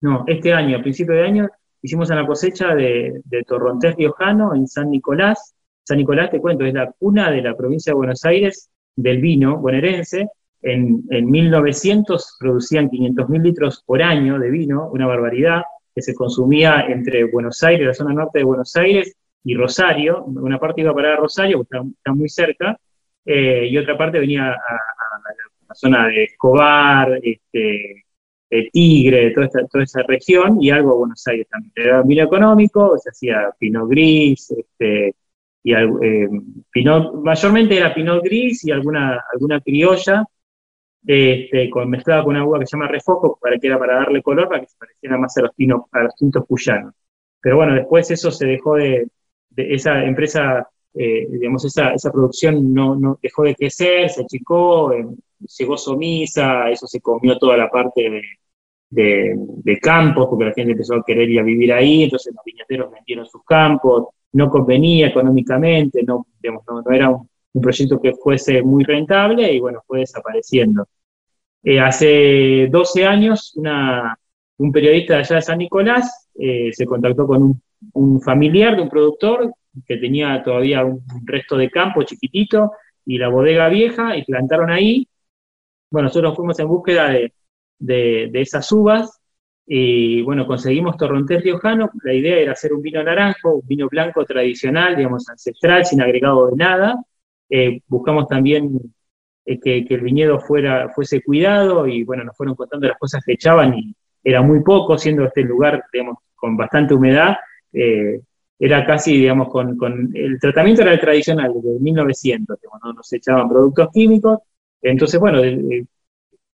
no, este año, a principio de año, hicimos una cosecha de, de torrontés riojano en San Nicolás. San Nicolás, te cuento, es la cuna de la provincia de Buenos Aires del vino bonaerense. En, en 1900 producían 500.000 litros por año de vino, una barbaridad, que se consumía entre Buenos Aires, la zona norte de Buenos Aires, y Rosario. Una parte iba a parar a Rosario, porque está, está muy cerca, eh, y otra parte venía a, a- a la zona de Escobar, este, de Tigre, toda, toda esa región, y algo a Buenos Aires también. Era vino económico, se hacía Pinot Gris, este, y eh, Pinot, mayormente era Pinot Gris y alguna, alguna criolla, este, con, mezclada con una uva que se llama refoco, para que era para darle color, para que se pareciera más a los, tinos, a los tintos cuyanos. Pero bueno, después eso se dejó de, esa empresa, eh, digamos, esa, esa producción no, no dejó de crecer, se achicó, eh, llegó Somisa, eso se comió toda la parte de, de, campos, porque la gente empezó a querer ir a vivir ahí, entonces los viñateros vendieron sus campos, no convenía económicamente, no, no, era un, un proyecto que fuese muy rentable y bueno, fue desapareciendo. Eh, hace 12 años, un periodista de allá de San Nicolás eh, se contactó con un, un familiar de un productor que tenía todavía un resto de campo chiquitito y la bodega vieja y plantaron ahí. Bueno, nosotros fuimos en búsqueda de, de, de esas uvas y bueno, conseguimos torrontés riojano. La idea era hacer un vino naranjo, un vino blanco tradicional, digamos, ancestral, sin agregado de nada. Eh, buscamos también eh, que, que el viñedo fuera, fuese cuidado y bueno, nos fueron contando las cosas que echaban y era muy poco, siendo este lugar, digamos, con bastante humedad, eh, era casi, digamos, con, con, el tratamiento era el tradicional, desde 1900, digamos, no nos echaban productos químicos, entonces, bueno, eh,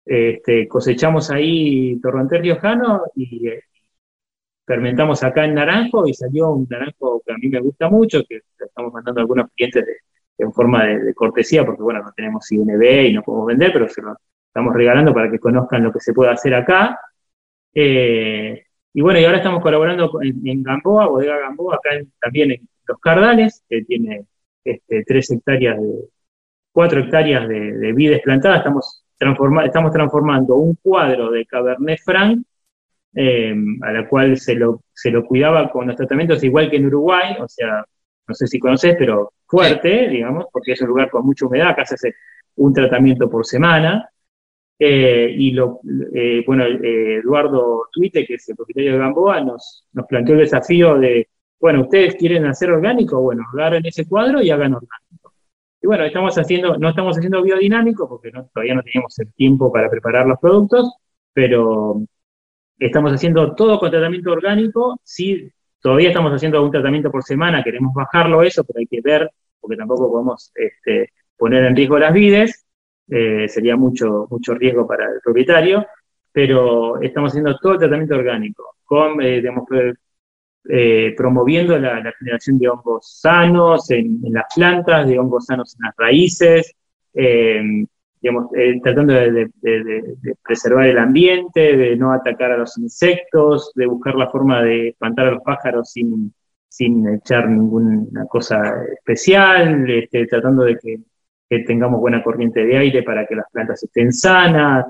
este, cosechamos ahí torrontés riojano y eh, fermentamos acá en naranjo y salió un naranjo que a mí me gusta mucho, que estamos mandando a algunos clientes de, en forma de, cortesía, porque bueno, no tenemos INB y no podemos vender, pero se lo estamos regalando para que conozcan lo que se puede hacer acá. Eh, y bueno, y ahora estamos colaborando en, Gamboa, Bodega Gamboa, acá también en Los Cardales, que tiene este, tres hectáreas de, cuatro hectáreas de, de vides plantadas, estamos, transforma, estamos transformando un cuadro de Cabernet Franc, eh, a la cual se lo, se lo cuidaba con los tratamientos igual que en Uruguay, o sea, no sé si conoces, pero fuerte, sí. digamos, porque es un lugar con mucha humedad, acá se hace un tratamiento por semana. Eh, y lo, eh, bueno, eh, Eduardo Tuite, que es el propietario de Gamboa, nos, nos planteó el desafío de, bueno, ustedes quieren hacer orgánico, bueno, agarren ese cuadro y hagan orgánico. Y bueno, estamos haciendo, no estamos haciendo biodinámico porque todavía no teníamos el tiempo para preparar los productos, pero estamos haciendo todo con tratamiento orgánico, sí, todavía estamos haciendo un tratamiento por semana, queremos bajarlo eso, pero hay que ver, porque tampoco podemos este, poner en riesgo las vides, eh, sería mucho, mucho riesgo para el propietario, pero estamos haciendo todo el tratamiento orgánico, con, eh, digamos, eh, promoviendo la, generación de hongos sanos en, las plantas, de hongos sanos en las raíces, eh, digamos, tratando de, preservar el ambiente, de no atacar a los insectos, de buscar la forma de espantar a los pájaros sin, sin echar ninguna cosa especial, este, tratando de que tengamos buena corriente de aire para que las plantas estén sanas,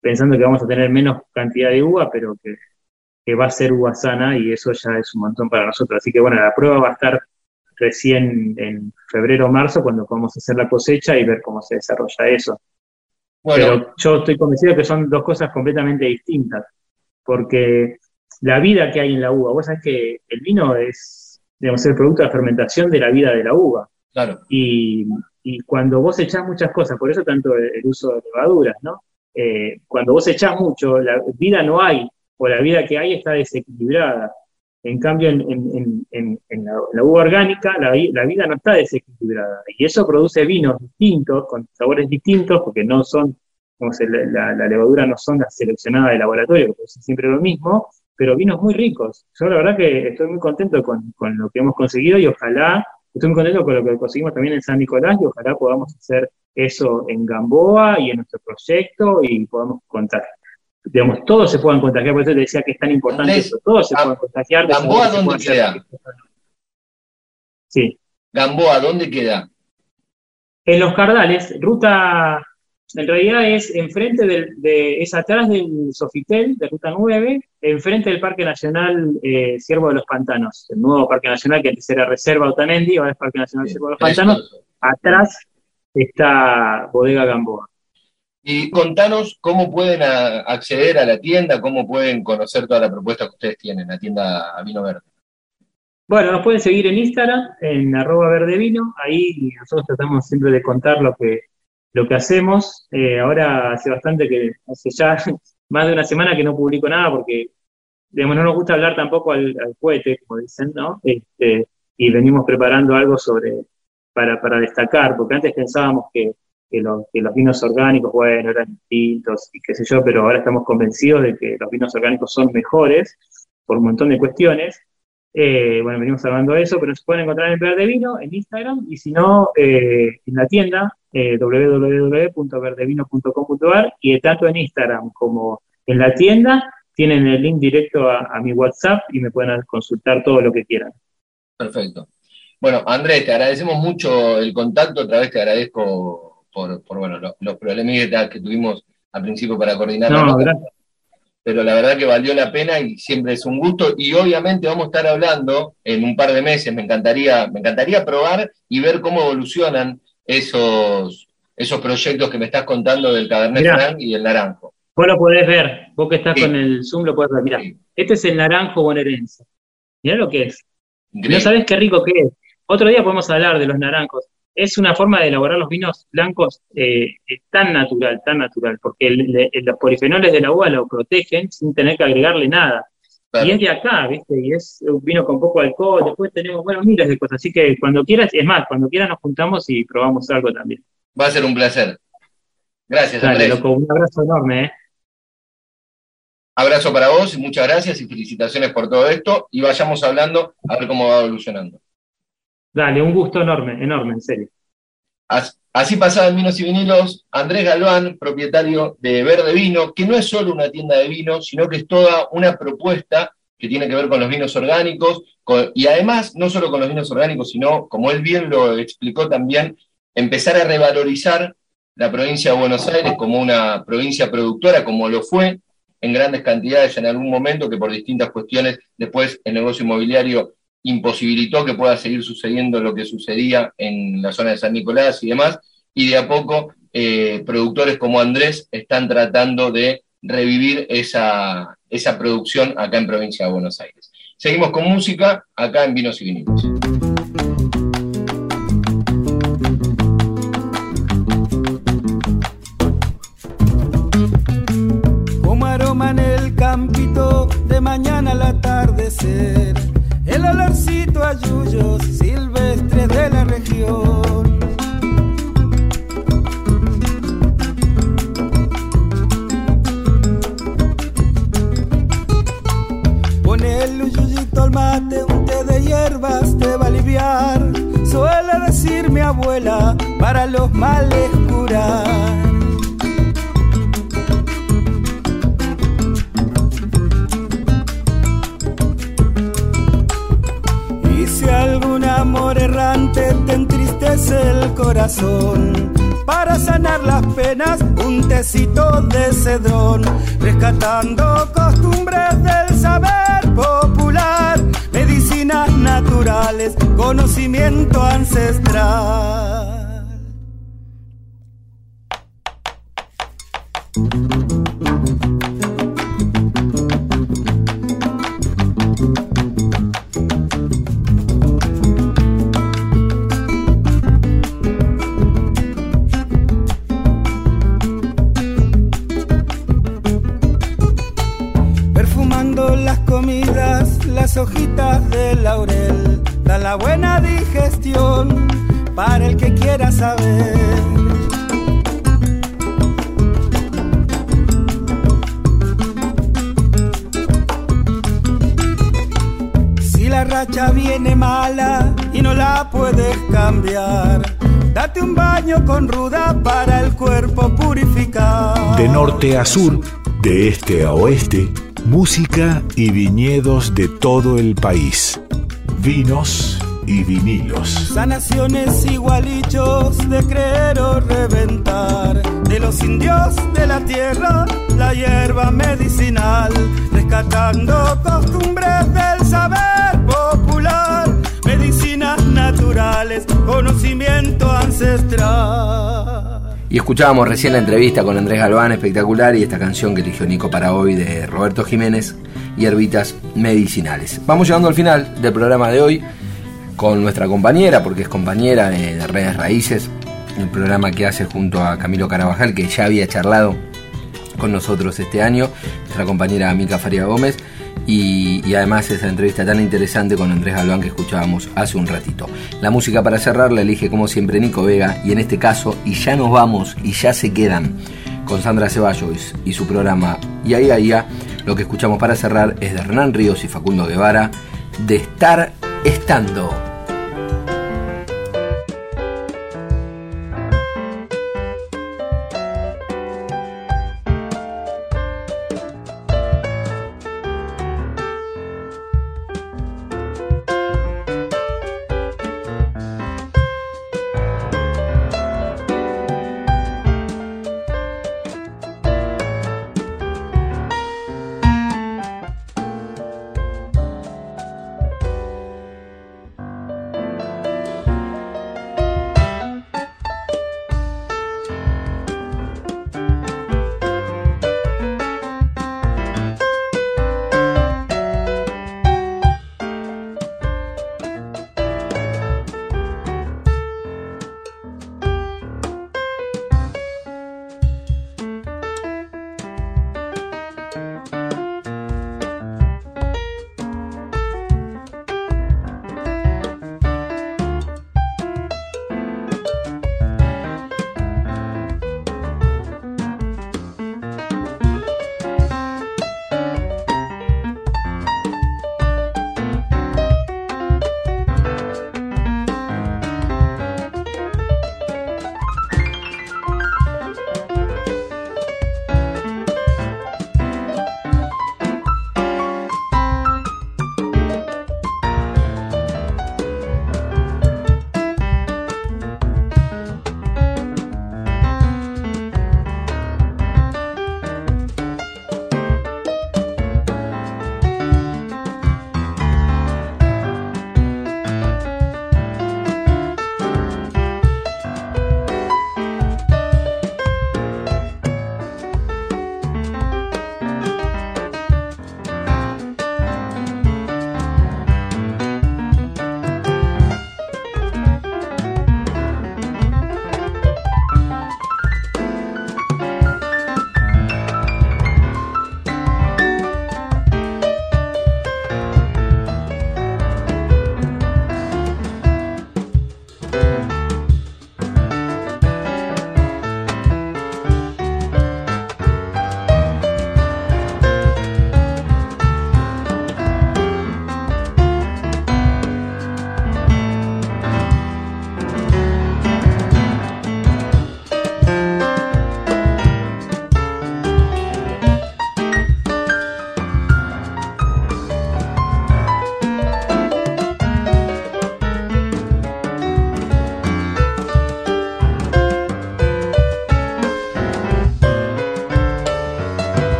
pensando que vamos a tener menos cantidad de uva, pero que, que, va a ser uva sana y eso ya es un montón para nosotros. Así que bueno, la prueba va a estar recién en febrero o marzo cuando podamos hacer la cosecha y ver cómo se desarrolla eso. Bueno. Pero yo estoy convencido que son dos cosas completamente distintas, porque la vida que hay en la uva, vos sabés que el vino es, digamos, el producto de la fermentación de la vida de la uva. Claro. Y, y cuando vos echás muchas cosas, por eso tanto el, el uso de levaduras, ¿no? Eh, cuando vos echás mucho, la vida no hay, o la vida que hay está desequilibrada. En cambio, en, la, uva orgánica, la, vida no está desequilibrada. Y eso produce vinos distintos, con sabores distintos, porque no son, como se, la, la, levadura no son las seleccionadas de laboratorio, que produce siempre lo mismo, pero vinos muy ricos. Yo la verdad que estoy muy contento con, con lo que hemos conseguido y ojalá Estoy muy contento con lo que conseguimos también en San Nicolás y ojalá podamos hacer eso en Gamboa y en nuestro proyecto y podamos contar. Digamos, todos se puedan contagiar, por eso te decía que es tan importante Andrés, eso, todos se puedan contagiar. Gamboa, ¿dónde hacer- queda? Sí, Gamboa, ¿dónde queda? En los Cardales, ruta, en realidad es enfrente del, de, es atrás del Sofitel, de ruta 9, enfrente del Parque Nacional eh, Ciervo de los Pantanos, el nuevo Parque Nacional que antes era Reserva Otamendi, ahora es Parque Nacional Ciervo de los Pantanos, atrás está Bodega Gamboa. Y contanos cómo pueden acceder a la tienda, cómo pueden conocer toda la propuesta que ustedes tienen, la tienda a vino verde. Bueno, nos pueden seguir en Instagram, en arroba verdevino, ahí nosotros tratamos siempre de contar lo que, lo que hacemos. Eh, ahora hace bastante que, hace ya más de una semana que no publico nada porque, digamos, no nos gusta hablar tampoco al, al cohete, como dicen, ¿no? Este, y venimos preparando algo sobre, para, para destacar, porque antes pensábamos que, que, los, vinos orgánicos, bueno, eran distintos y qué sé yo, pero ahora estamos convencidos de que los vinos orgánicos son mejores por un montón de cuestiones. Eh, bueno, venimos hablando de eso, pero se pueden encontrar en Verde Vino, en Instagram, y si no, eh, en la tienda eh, www.verdevino.com.ar y tanto en Instagram como en la tienda tienen el link directo a mi WhatsApp y me pueden consultar todo lo que quieran. Perfecto. Bueno, Andrés, te agradecemos mucho el contacto, otra vez te agradezco por, por, bueno, los, los problemitas que tuvimos al principio para coordinar No, pero la verdad que valió la pena y siempre es un gusto. Y obviamente vamos a estar hablando en un par de meses. Me encantaría, me encantaría probar y ver cómo evolucionan esos, esos proyectos que me estás contando del Cabernet. Franc y el Naranjo. Vos lo podés ver, vos que estás Sí. con el Zoom lo podés ver. Mirá, Sí, este es el naranjo bonaerense. Mirá lo que es. No sabés qué rico que es. Otro día podemos hablar de los naranjos. Es una forma de elaborar los vinos blancos eh, eh, tan natural, tan natural, porque el- los polifenoles de la uva lo protegen sin tener que agregarle nada. Claro. Y es de acá, ¿viste? Y es un vino con poco alcohol. Después tenemos, bueno, miles de cosas. Así que cuando quieras, es más, cuando quieras nos juntamos y probamos algo también. Va a ser un placer. Gracias, Dale, Andrés. loco, un abrazo enorme, ¿eh? Abrazo para vos y muchas gracias y felicitaciones por todo esto. Y vayamos hablando a ver cómo va evolucionando. Dale, un gusto enorme, enorme, en serio. As- Así pasaban vinos y vinilos, Andrés Galván, propietario de Verde Vino, que no es solo una tienda de vino, sino que es toda una propuesta que tiene que ver con los vinos orgánicos, y además no solo con los vinos orgánicos, sino, como él bien lo explicó también, empezar a revalorizar la provincia de Buenos Aires como una provincia productora, como lo fue en grandes cantidades en algún momento, que por distintas cuestiones después el negocio inmobiliario imposibilitó que pueda seguir sucediendo lo que sucedía en la zona de San Nicolás y demás, y de a poco eh, productores como Andrés están tratando de revivir esa, esa producción acá en provincia de Buenos Aires. Seguimos con música acá en Vinos y Vinilos. como aroma en el campito de mañana al atardecer, el olorcito a yuyos silvestres de la región. Ponele un yuyito al mate, un té de hierbas te va a aliviar, suele decir mi abuela, para los males curar. Amor errante te entristece el corazón, para sanar las penas, un tecito de cedrón, rescatando costumbres del saber popular, medicinas naturales, conocimiento ancestral. Sur, de este a oeste, música y viñedos de todo el país. Vinos y vinilos. Sanaciones igualichos de creer o reventar. De los indios de la tierra, la hierba medicinal. Rescatando costumbres del saber popular. Medicinas naturales, conocimiento ancestral. Y escuchábamos recién la entrevista con Andrés Galván, espectacular, y esta canción que eligió Nico para hoy de Roberto Jiménez, Hierbitas Medicinales. Vamos llegando al final del programa de hoy con nuestra compañera, porque es compañera de, de Redes Raíces, el programa que hace junto a Camilo Carabajal, que ya había charlado con nosotros este año, nuestra compañera Mica Faria Gómez, y, además esa entrevista tan interesante con Andrés Galván que escuchábamos hace un ratito. La música para cerrar la elige como siempre Nico Vega, y en este caso, y ya nos vamos, y ya se quedan con Sandra Ceballos y su programa Y ahí, ahí, lo que escuchamos para cerrar es de Hernán Ríos y Facundo Guevara, de estar estando.